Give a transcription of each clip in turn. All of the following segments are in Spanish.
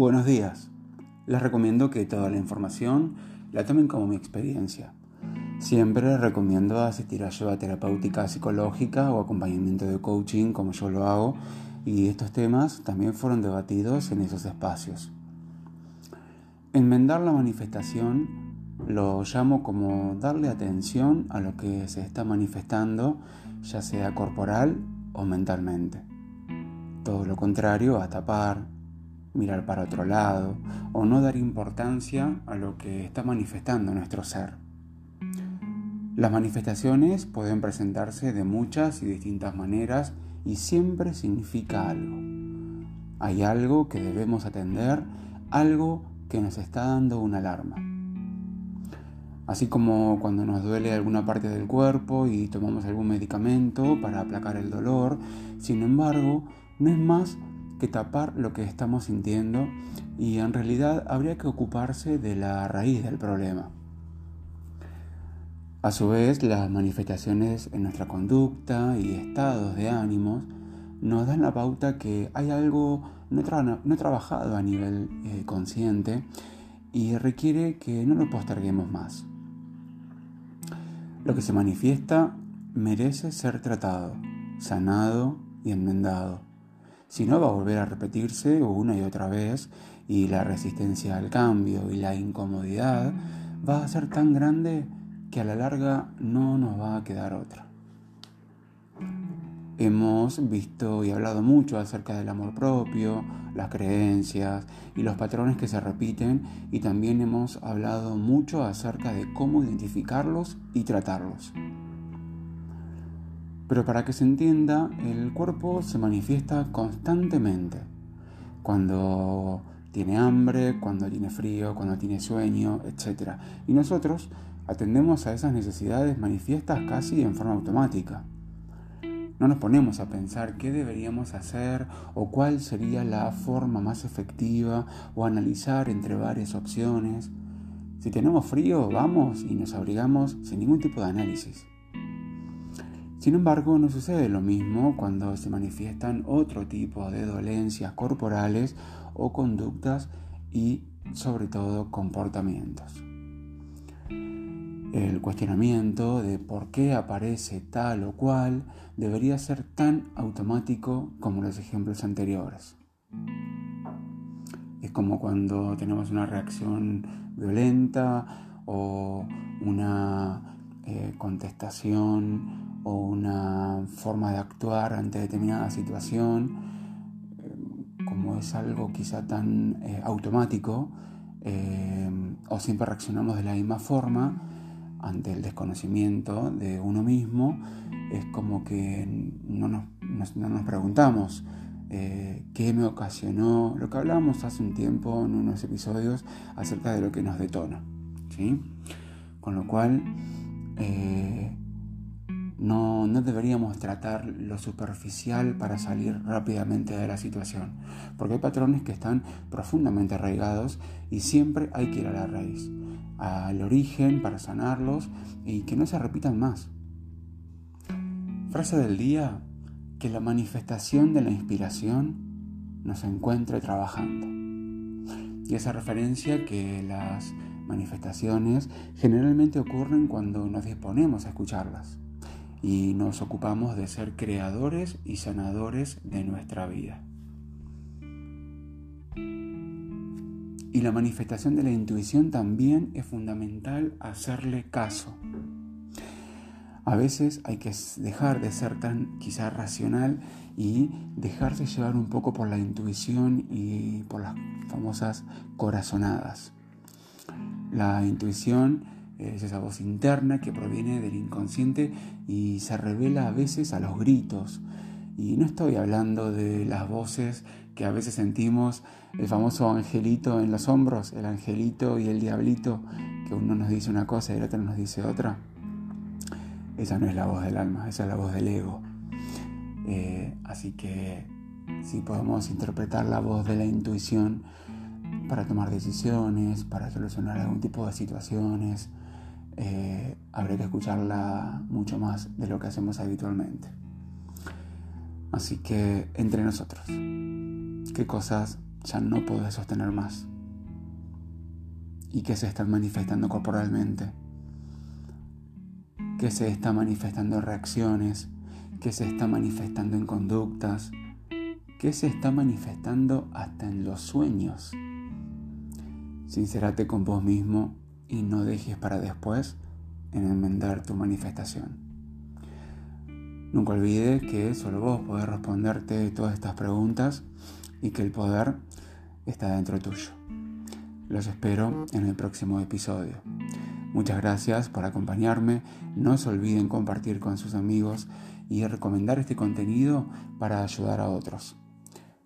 Buenos días. Les recomiendo que toda la información la tomen como mi experiencia. Siempre recomiendo asistir a ayuda terapéutica psicológica o acompañamiento de coaching como yo lo hago y estos temas también fueron debatidos en esos espacios. Enmendar la manifestación lo llamo como darle atención a lo que se está manifestando, ya sea corporal o mentalmente. Todo lo contrario a tapar, mirar para otro lado o no dar importancia a lo que está manifestando nuestro ser. Las manifestaciones pueden presentarse de muchas y distintas maneras y siempre significa algo. Hay algo que debemos atender, algo que nos está dando una alarma. Así como cuando nos duele alguna parte del cuerpo y tomamos algún medicamento para aplacar el dolor, sin embargo, no es más que tapar lo que estamos sintiendo y en realidad habría que ocuparse de la raíz del problema. A su vez, las manifestaciones en nuestra conducta y estados de ánimos nos dan la pauta que hay algo no, trabajado a nivel eh, consciente y requiere que no lo posterguemos más. Lo que se manifiesta merece ser tratado, sanado y enmendado. Si no, va a volver a repetirse una y otra vez y la resistencia al cambio y la incomodidad va a ser tan grande que a la larga no nos va a quedar otra. Hemos visto y hablado mucho acerca del amor propio, las creencias y los patrones que se repiten y también hemos hablado mucho acerca de cómo identificarlos y tratarlos. Pero para que se entienda, el cuerpo se manifiesta constantemente. Cuando tiene hambre, cuando tiene frío, cuando tiene sueño, etc. Y nosotros atendemos a esas necesidades manifiestas casi en forma automática. No nos ponemos a pensar qué deberíamos hacer o cuál sería la forma más efectiva o analizar entre varias opciones. Si tenemos frío, vamos y nos abrigamos sin ningún tipo de análisis. Sin embargo, no sucede lo mismo cuando se manifiestan otro tipo de dolencias corporales o conductas y sobre todo comportamientos. El cuestionamiento de por qué aparece tal o cual debería ser tan automático como los ejemplos anteriores. Es como cuando tenemos una reacción violenta o una eh, contestación o una forma de actuar ante determinada situación, eh, como es algo quizá tan eh, automático, eh, o siempre reaccionamos de la misma forma ante el desconocimiento de uno mismo, es como que no nos, preguntamos qué me ocasionó, lo que hablábamos hace un tiempo en unos episodios acerca de lo que nos detona. ¿sí? Con lo cual, no, deberíamos tratar lo superficial para salir rápidamente de la situación, porque hay patrones que están profundamente arraigados y siempre hay que ir a la raíz, al origen para sanarlos y que no se repitan más. Frase del día, que la manifestación de la inspiración nos encuentre trabajando. Y esa referencia que las manifestaciones generalmente ocurren cuando nos disponemos a escucharlas y nos ocupamos de ser creadores y sanadores de nuestra vida. Y la manifestación de la intuición también es fundamental hacerle caso. A veces hay que dejar de ser tan quizá racional y dejarse llevar un poco por la intuición y por las famosas corazonadas. La intuición es esa voz interna que proviene del inconsciente y se revela a veces a los gritos. Y no estoy hablando de las voces que a veces sentimos, el famoso angelito en los hombros, el angelito y el diablito, que uno nos dice una cosa y el otro nos dice otra. Esa no es la voz del alma, esa es la voz del ego. Eh, así que si podemos interpretar la voz de la intuición para tomar decisiones, para solucionar algún tipo de situaciones, eh, habría que escucharla mucho más de lo que hacemos habitualmente. Así que entre nosotros, ¿qué cosas ya no podés sostener más y que se están manifestando corporalmente, que se está manifestando en reacciones, que se está manifestando en conductas, que se está manifestando hasta en los sueños. Sincerate con vos mismo y no dejes para después en enmendar tu manifestación. Nunca olvides que solo vos podés responderte todas estas preguntas y que el poder está dentro tuyo. Los espero en el próximo episodio. Muchas gracias por acompañarme. No se olviden compartir con sus amigos y recomendar este contenido para ayudar a otros.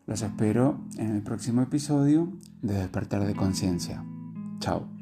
Los espero en el próximo episodio de Despertar de Conciencia. Chao.